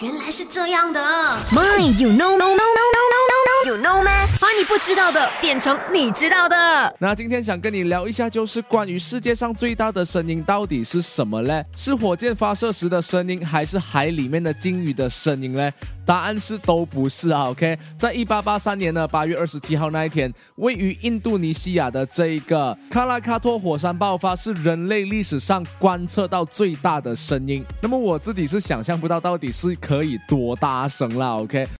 原来是这样的。My, you know, no, no, no, 不知道的变成你知道的。那今天想跟你聊一下，就是关于世界上最大的声音到底是什么嘞？是火箭发射时的声音，还是海里面的鲸鱼的声音嘞？答案是都不是啊。OK，在一八八三年呢八月二十七号那一天，位于印度尼西亚的这一个卡拉卡托火山爆发，是人类历史上观测到最大的声音。那么我自己是想象不到到底是可以多大声啦。OK。